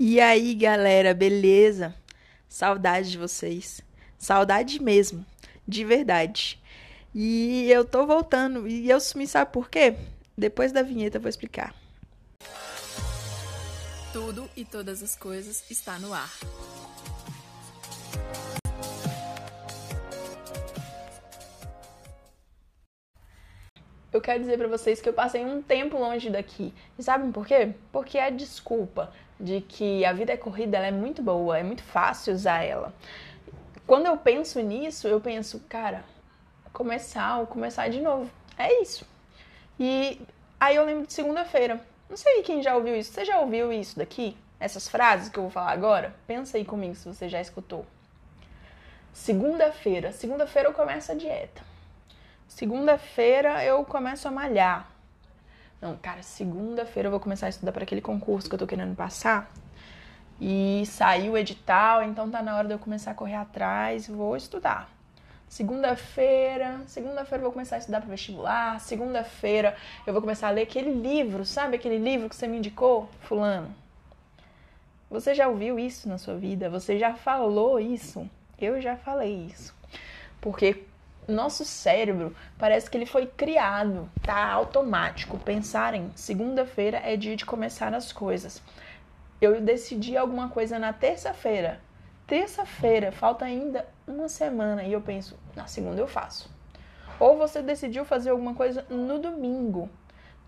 E aí, galera, beleza? Saudade de vocês. Saudade mesmo, de verdade. E eu tô voltando. E eu sumi, sabe por quê? Depois da vinheta eu vou explicar. Tudo e todas as coisas está no ar. Eu quero dizer para vocês que eu passei um tempo longe daqui. E sabem por quê? Porque a desculpa de que a vida é corrida, ela é muito boa, é muito fácil usar ela. Quando eu penso nisso, eu penso, cara, começar ou começar de novo. É isso. E aí eu lembro de segunda-feira. Não sei quem já ouviu isso. Você já ouviu isso daqui? Essas frases que eu vou falar agora? Pensa aí comigo se você já escutou. Segunda-feira. Segunda-feira eu começo a dieta. Segunda-feira eu começo a malhar. Não, cara, segunda-feira eu vou começar a estudar para aquele concurso que eu tô querendo passar. E saiu o edital, então tá na hora de eu começar a correr atrás, vou estudar. Segunda-feira, segunda-feira eu vou começar a estudar para vestibular. Segunda-feira eu vou começar a ler aquele livro, sabe aquele livro que você me indicou, fulano? Você já ouviu isso na sua vida? Você já falou isso? Eu já falei isso. Porque nosso cérebro parece que ele foi criado, tá automático. Pensar em segunda-feira é dia de começar as coisas. Eu decidi alguma coisa na terça-feira. Terça-feira, falta ainda uma semana e eu penso, na segunda eu faço. Ou você decidiu fazer alguma coisa no domingo.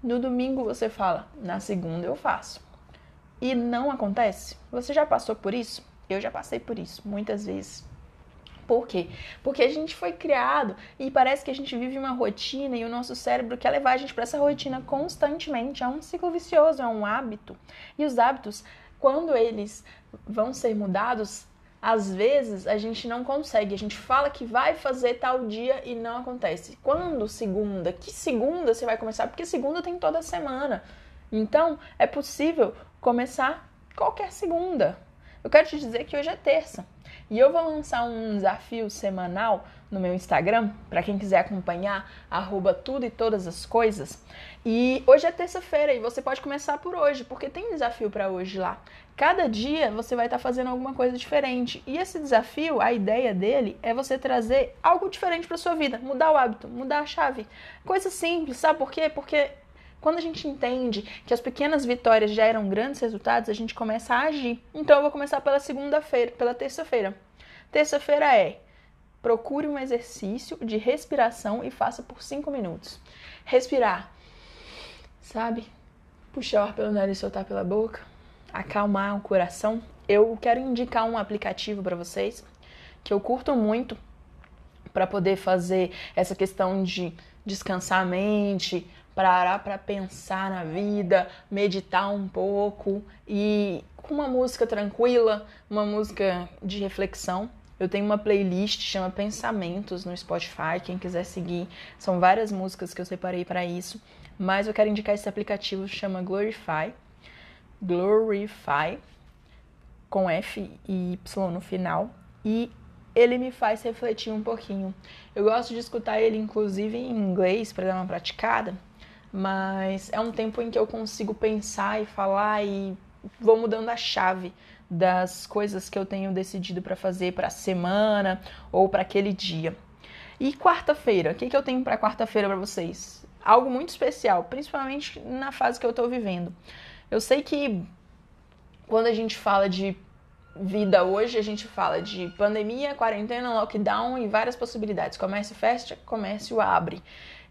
No domingo você fala, na segunda eu faço. E não acontece? Você já passou por isso? Eu já passei por isso muitas vezes. Por quê? Porque a gente foi criado e parece que a gente vive uma rotina e o nosso cérebro quer levar a gente para essa rotina constantemente. É um ciclo vicioso, é um hábito. E os hábitos, quando eles vão ser mudados, às vezes a gente não consegue. A gente fala que vai fazer tal dia e não acontece. Quando segunda? Que segunda você vai começar? Porque segunda tem toda semana. Então, é possível começar qualquer segunda. Eu quero te dizer que hoje é terça. E eu vou lançar um desafio semanal no meu Instagram, para quem quiser acompanhar, arroba tudo e todas as coisas. E hoje é terça-feira e você pode começar por hoje, porque tem desafio para hoje lá. Cada dia você vai estar tá fazendo alguma coisa diferente. E esse desafio, a ideia dele é você trazer algo diferente para sua vida, mudar o hábito, mudar a chave. Coisa simples, sabe por quê? Porque quando a gente entende que as pequenas vitórias geram grandes resultados, a gente começa a agir. Então eu vou começar pela segunda-feira, pela terça-feira. Terça-feira é procure um exercício de respiração e faça por 5 minutos. Respirar, sabe? Puxar o ar pelo nariz e soltar pela boca. Acalmar o coração. Eu quero indicar um aplicativo para vocês que eu curto muito para poder fazer essa questão de descansar a mente, parar para pensar na vida, meditar um pouco e com uma música tranquila, uma música de reflexão. Eu tenho uma playlist chama Pensamentos no Spotify, quem quiser seguir, são várias músicas que eu separei para isso, mas eu quero indicar esse aplicativo chama Glorify. Glorify com F e Y no final e ele me faz refletir um pouquinho. Eu gosto de escutar ele inclusive em inglês para dar uma praticada mas é um tempo em que eu consigo pensar e falar e vou mudando a chave das coisas que eu tenho decidido para fazer para a semana ou para aquele dia. E quarta-feira, o que, que eu tenho para quarta-feira para vocês? Algo muito especial, principalmente na fase que eu estou vivendo. Eu sei que quando a gente fala de vida hoje, a gente fala de pandemia, quarentena, lockdown e várias possibilidades. Comércio fecha, comércio abre.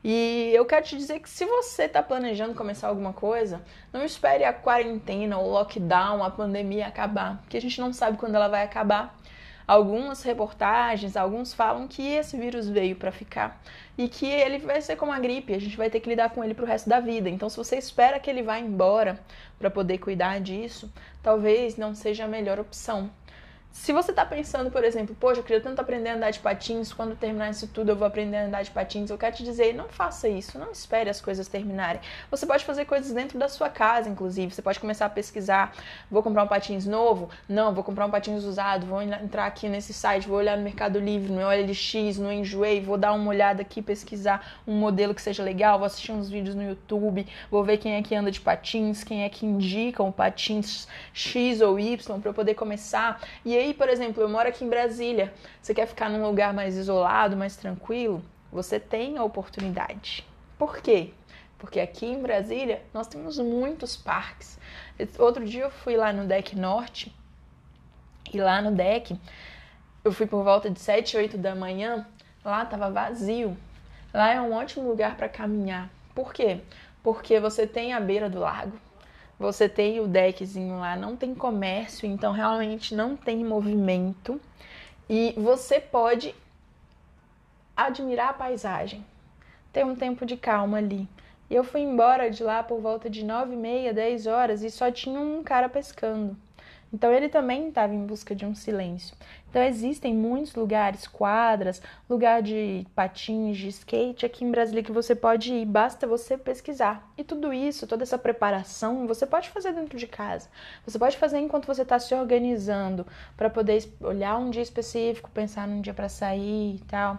E eu quero te dizer que se você está planejando começar alguma coisa, não espere a quarentena, o lockdown, a pandemia acabar, porque a gente não sabe quando ela vai acabar. Algumas reportagens, alguns falam que esse vírus veio para ficar e que ele vai ser como a gripe, a gente vai ter que lidar com ele para o resto da vida. Então, se você espera que ele vá embora para poder cuidar disso, talvez não seja a melhor opção. Se você tá pensando, por exemplo, poxa, eu queria tanto aprender a andar de patins, quando terminar isso tudo eu vou aprender a andar de patins, eu quero te dizer, não faça isso, não espere as coisas terminarem. Você pode fazer coisas dentro da sua casa, inclusive. Você pode começar a pesquisar, vou comprar um patins novo? Não, vou comprar um patins usado, vou entrar aqui nesse site, vou olhar no Mercado Livre, no OLX, no Enjoei, vou dar uma olhada aqui, pesquisar um modelo que seja legal, vou assistir uns vídeos no YouTube, vou ver quem é que anda de patins, quem é que indica um patins X ou Y para eu poder começar. E aí, por exemplo, eu moro aqui em Brasília. Você quer ficar num lugar mais isolado, mais tranquilo? Você tem a oportunidade. Por quê? Porque aqui em Brasília nós temos muitos parques. Outro dia eu fui lá no Deck Norte e lá no deck eu fui por volta de 7, 8 da manhã, lá tava vazio. Lá é um ótimo lugar para caminhar. Por quê? Porque você tem a beira do lago, você tem o deckzinho lá, não tem comércio, então realmente não tem movimento. E você pode admirar a paisagem, ter um tempo de calma ali. E eu fui embora de lá por volta de nove e meia, dez horas e só tinha um cara pescando. Então ele também estava em busca de um silêncio. Então existem muitos lugares, quadras, lugar de patins, de skate aqui em Brasília que você pode ir, basta você pesquisar. E tudo isso, toda essa preparação, você pode fazer dentro de casa. Você pode fazer enquanto você está se organizando para poder olhar um dia específico, pensar num dia para sair e tal,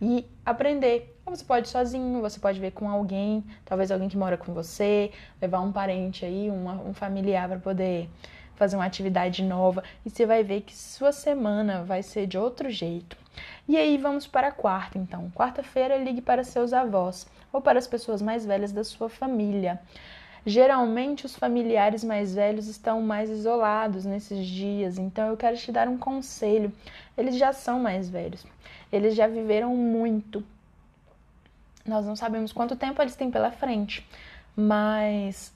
e aprender. Ou você pode ir sozinho, você pode ver com alguém, talvez alguém que mora com você, levar um parente aí, uma, um familiar para poder fazer uma atividade nova e você vai ver que sua semana vai ser de outro jeito. E aí vamos para a quarta, então. Quarta-feira ligue para seus avós ou para as pessoas mais velhas da sua família. Geralmente os familiares mais velhos estão mais isolados nesses dias, então eu quero te dar um conselho. Eles já são mais velhos, eles já viveram muito. Nós não sabemos quanto tempo eles têm pela frente, mas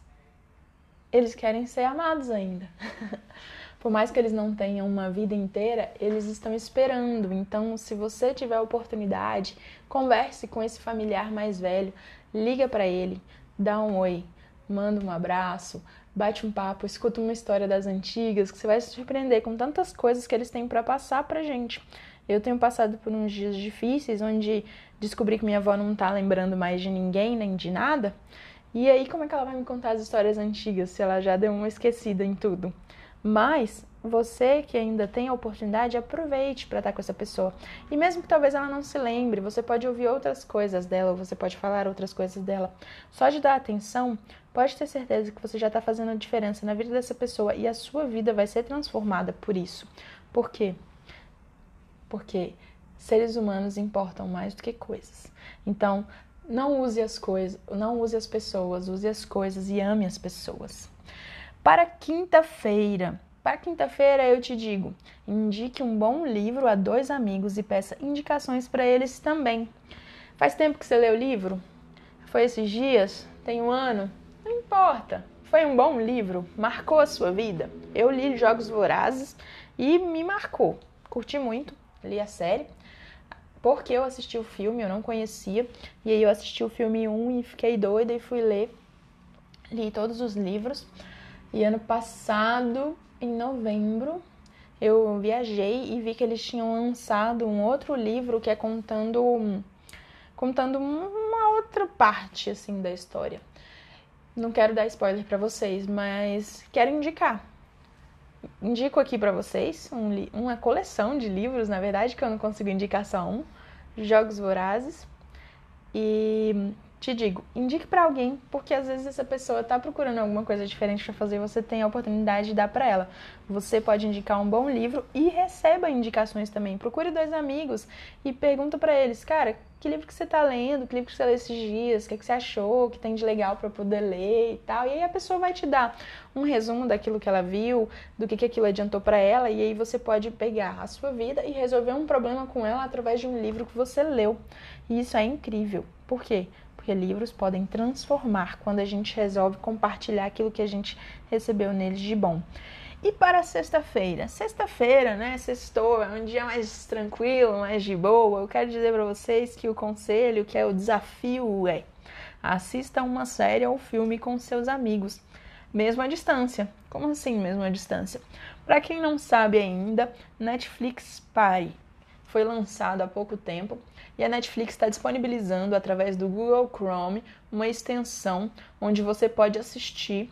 eles querem ser amados ainda. Por mais que eles não tenham uma vida inteira, eles estão esperando. Então, se você tiver oportunidade, converse com esse familiar mais velho, liga para ele, dá um oi, manda um abraço, bate um papo, escuta uma história das antigas, que você vai se surpreender com tantas coisas que eles têm para passar pra gente. Eu tenho passado por uns dias difíceis onde descobri que minha avó não tá lembrando mais de ninguém nem de nada. E aí, como é que ela vai me contar as histórias antigas se ela já deu uma esquecida em tudo? Mas você que ainda tem a oportunidade, aproveite para estar com essa pessoa. E mesmo que talvez ela não se lembre, você pode ouvir outras coisas dela, ou você pode falar outras coisas dela. Só de dar atenção, pode ter certeza que você já está fazendo a diferença na vida dessa pessoa e a sua vida vai ser transformada por isso. Por quê? Porque seres humanos importam mais do que coisas. Então, não use as coisas, não use as pessoas, use as coisas e ame as pessoas. Para quinta-feira, para quinta-feira eu te digo, indique um bom livro a dois amigos e peça indicações para eles também. Faz tempo que você leu o livro? Foi esses dias? Tem um ano? Não importa. Foi um bom livro? Marcou a sua vida? Eu li Jogos Vorazes e me marcou. Curti muito, li a série porque eu assisti o filme, eu não conhecia, e aí eu assisti o filme 1 e fiquei doida e fui ler. Li todos os livros. E ano passado, em novembro, eu viajei e vi que eles tinham lançado um outro livro que é contando contando uma outra parte assim da história. Não quero dar spoiler para vocês, mas quero indicar. Indico aqui para vocês um, uma coleção de livros, na verdade, que eu não consigo indicar só um, Jogos Vorazes. E te digo, indique para alguém, porque às vezes essa pessoa está procurando alguma coisa diferente para fazer, você tem a oportunidade de dar para ela. Você pode indicar um bom livro e receba indicações também. Procure dois amigos e pergunta para eles, cara, que livro que você está lendo, que livro que você leu esses dias, o que, é que você achou, o que tem de legal para poder ler e tal. E aí a pessoa vai te dar um resumo daquilo que ela viu, do que, que aquilo adiantou para ela, e aí você pode pegar a sua vida e resolver um problema com ela através de um livro que você leu. E isso é incrível. Por quê? Porque livros podem transformar quando a gente resolve compartilhar aquilo que a gente recebeu neles de bom. E para sexta-feira? Sexta-feira, né? Sextou, é um dia mais tranquilo, mais de boa. Eu quero dizer para vocês que o conselho, que é o desafio, é assista uma série ou filme com seus amigos. mesmo à distância. Como assim, mesmo à distância? Para quem não sabe ainda, Netflix Party foi lançado há pouco tempo e a Netflix está disponibilizando através do Google Chrome uma extensão onde você pode assistir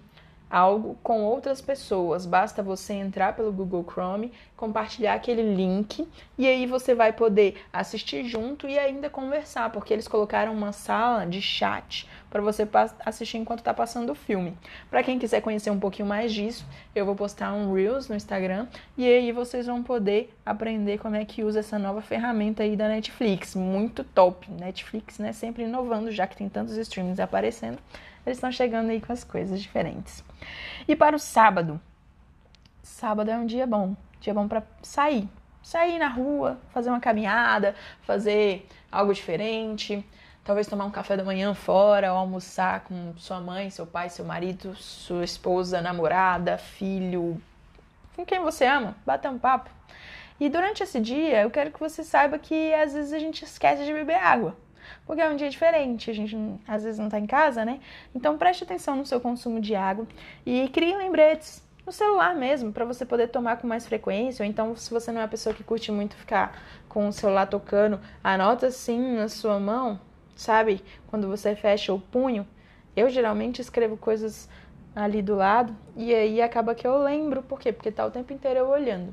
algo com outras pessoas. Basta você entrar pelo Google Chrome, compartilhar aquele link e aí você vai poder assistir junto e ainda conversar, porque eles colocaram uma sala de chat para você assistir enquanto está passando o filme. Para quem quiser conhecer um pouquinho mais disso, eu vou postar um Reels no Instagram e aí vocês vão poder aprender como é que usa essa nova ferramenta aí da Netflix. Muito top. Netflix, né, sempre inovando, já que tem tantos streams aparecendo eles estão chegando aí com as coisas diferentes. E para o sábado, sábado é um dia bom, dia bom para sair, sair na rua, fazer uma caminhada, fazer algo diferente, talvez tomar um café da manhã fora, ou almoçar com sua mãe, seu pai, seu marido, sua esposa, namorada, filho, com quem você ama, bater um papo. E durante esse dia, eu quero que você saiba que às vezes a gente esquece de beber água porque é um dia diferente, a gente às vezes não está em casa, né? Então preste atenção no seu consumo de água e crie lembretes no celular mesmo, para você poder tomar com mais frequência. Ou então, se você não é uma pessoa que curte muito ficar com o celular tocando, anota assim na sua mão, sabe? Quando você fecha o punho. Eu geralmente escrevo coisas ali do lado e aí acaba que eu lembro, por quê? Porque tá o tempo inteiro eu olhando.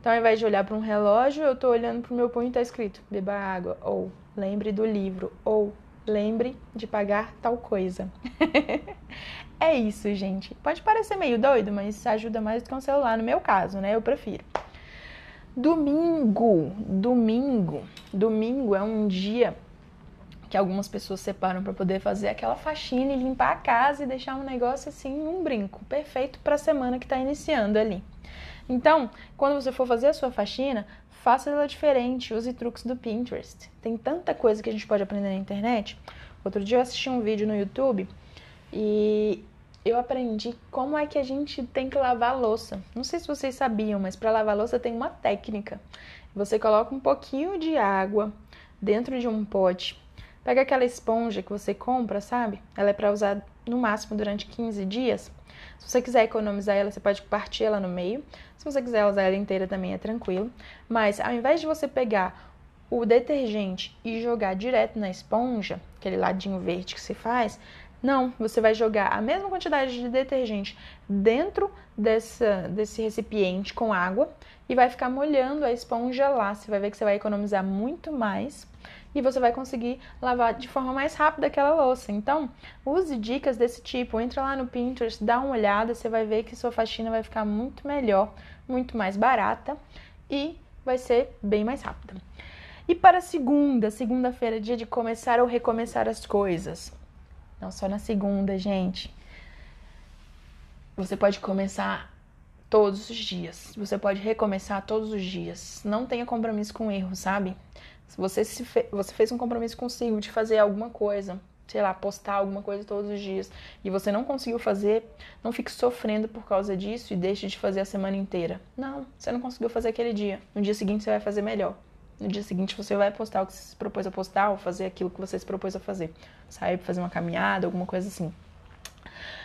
Então, ao invés de olhar para um relógio, eu tô olhando pro meu punho e tá escrito: beba água ou lembre do livro ou lembre de pagar tal coisa. é isso, gente. Pode parecer meio doido, mas ajuda mais do que um celular, no meu caso, né? Eu prefiro. Domingo, domingo, domingo é um dia que algumas pessoas separam para poder fazer aquela faxina e limpar a casa e deixar um negócio assim, um brinco, perfeito para a semana que está iniciando ali. Então, quando você for fazer a sua faxina, faça ela diferente, use truques do Pinterest. Tem tanta coisa que a gente pode aprender na internet. Outro dia eu assisti um vídeo no YouTube e eu aprendi como é que a gente tem que lavar a louça. Não sei se vocês sabiam, mas para lavar a louça tem uma técnica. Você coloca um pouquinho de água dentro de um pote. Pega aquela esponja que você compra, sabe? Ela é para usar no máximo durante 15 dias. Se você quiser economizar ela, você pode partir ela no meio. Se você quiser usar ela inteira também é tranquilo. Mas ao invés de você pegar o detergente e jogar direto na esponja, aquele ladinho verde que você faz, não, você vai jogar a mesma quantidade de detergente dentro dessa, desse recipiente com água e vai ficar molhando a esponja lá. Você vai ver que você vai economizar muito mais e você vai conseguir lavar de forma mais rápida aquela louça. Então, use dicas desse tipo. Entra lá no Pinterest, dá uma olhada, você vai ver que sua faxina vai ficar muito melhor, muito mais barata e vai ser bem mais rápida. E para segunda, segunda-feira, dia de começar ou recomeçar as coisas. Não só na segunda, gente. Você pode começar todos os dias. Você pode recomeçar todos os dias. Não tenha compromisso com erro, sabe? Se você, se fe você fez um compromisso consigo de fazer alguma coisa, sei lá, postar alguma coisa todos os dias e você não conseguiu fazer, não fique sofrendo por causa disso e deixe de fazer a semana inteira. Não, você não conseguiu fazer aquele dia. No dia seguinte você vai fazer melhor. No dia seguinte você vai postar o que você se propôs a postar ou fazer aquilo que você se propôs a fazer. Sair para fazer uma caminhada, alguma coisa assim.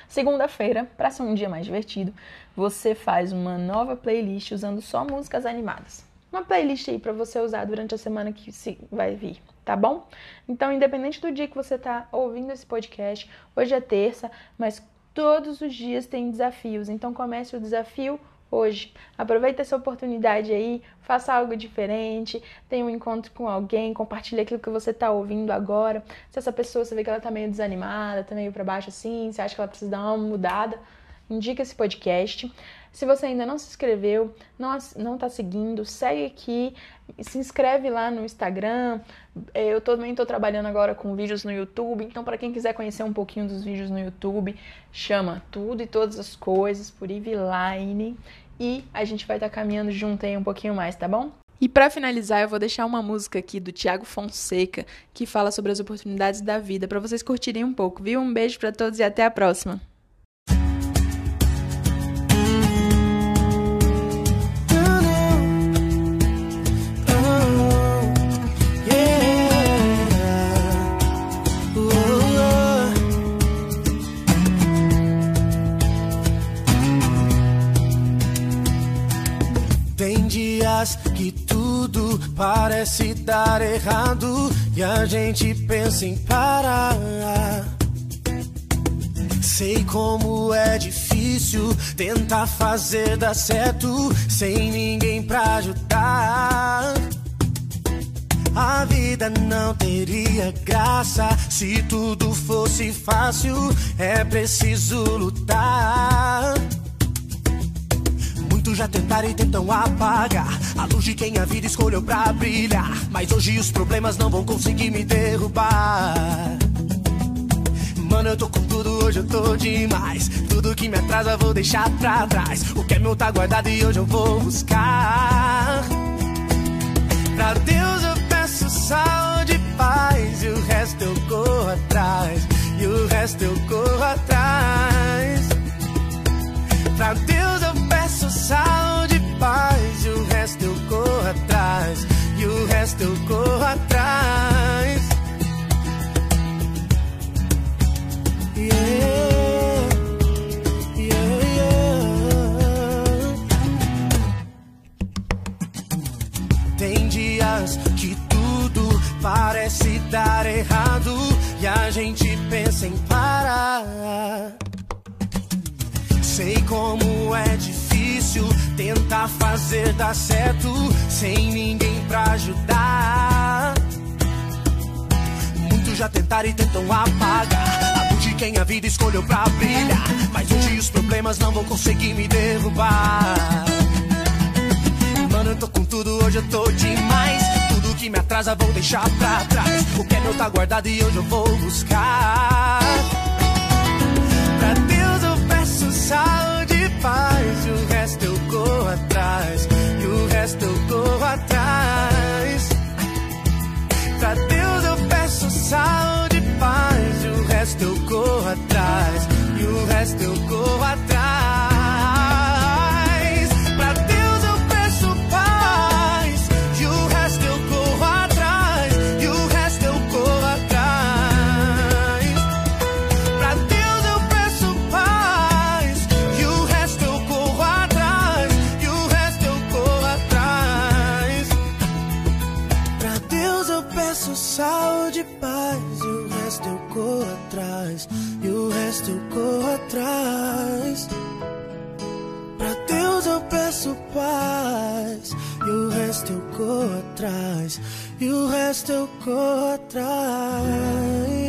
Segunda-feira, para ser um dia mais divertido, você faz uma nova playlist usando só músicas animadas uma playlist aí para você usar durante a semana que vai vir, tá bom? Então, independente do dia que você tá ouvindo esse podcast, hoje é terça, mas todos os dias tem desafios. Então, comece o desafio hoje. Aproveita essa oportunidade aí, faça algo diferente, tenha um encontro com alguém, compartilhe aquilo que você está ouvindo agora. Se essa pessoa você vê que ela está meio desanimada, está meio para baixo assim, você acha que ela precisa dar uma mudada, indica esse podcast. Se você ainda não se inscreveu, não está seguindo, segue aqui, se inscreve lá no Instagram. É, eu também estou trabalhando agora com vídeos no YouTube, então para quem quiser conhecer um pouquinho dos vídeos no YouTube, chama tudo e todas as coisas por Iviline e a gente vai estar tá caminhando junto aí um pouquinho mais, tá bom? E para finalizar, eu vou deixar uma música aqui do Tiago Fonseca que fala sobre as oportunidades da vida para vocês curtirem um pouco, viu? Um beijo para todos e até a próxima. Dar errado e a gente pensa em parar. Sei como é difícil tentar fazer dar certo sem ninguém pra ajudar. A vida não teria graça se tudo fosse fácil. É preciso lutar. Muitos já tentaram e tentam apagar a luz de quem a vida escolheu pra brilhar. Mas hoje os problemas não vão conseguir me derrubar. Mano, eu tô com tudo, hoje eu tô demais. Tudo que me atrasa vou deixar pra trás. O que é meu tá guardado e hoje eu vou buscar. Pra Deus eu peço saúde e paz. E o resto eu corro atrás. E o resto eu corro atrás. Pra Deus errado e a gente pensa em parar. Sei como é difícil tentar fazer dar certo sem ninguém pra ajudar. Muitos já tentaram e tentam apagar a luz de quem a vida escolheu pra brilhar. Mas hoje os problemas não vão conseguir me derrubar. Mano, eu tô com tudo, hoje eu tô demais. Que me atrasa vou deixar pra trás. O que é meu tá guardado e hoje eu vou buscar. Saúde e paz. E o resto eu corro atrás. E o resto eu corro atrás. Pra Deus eu peço paz. E o resto eu corro atrás. E o resto eu corro atrás.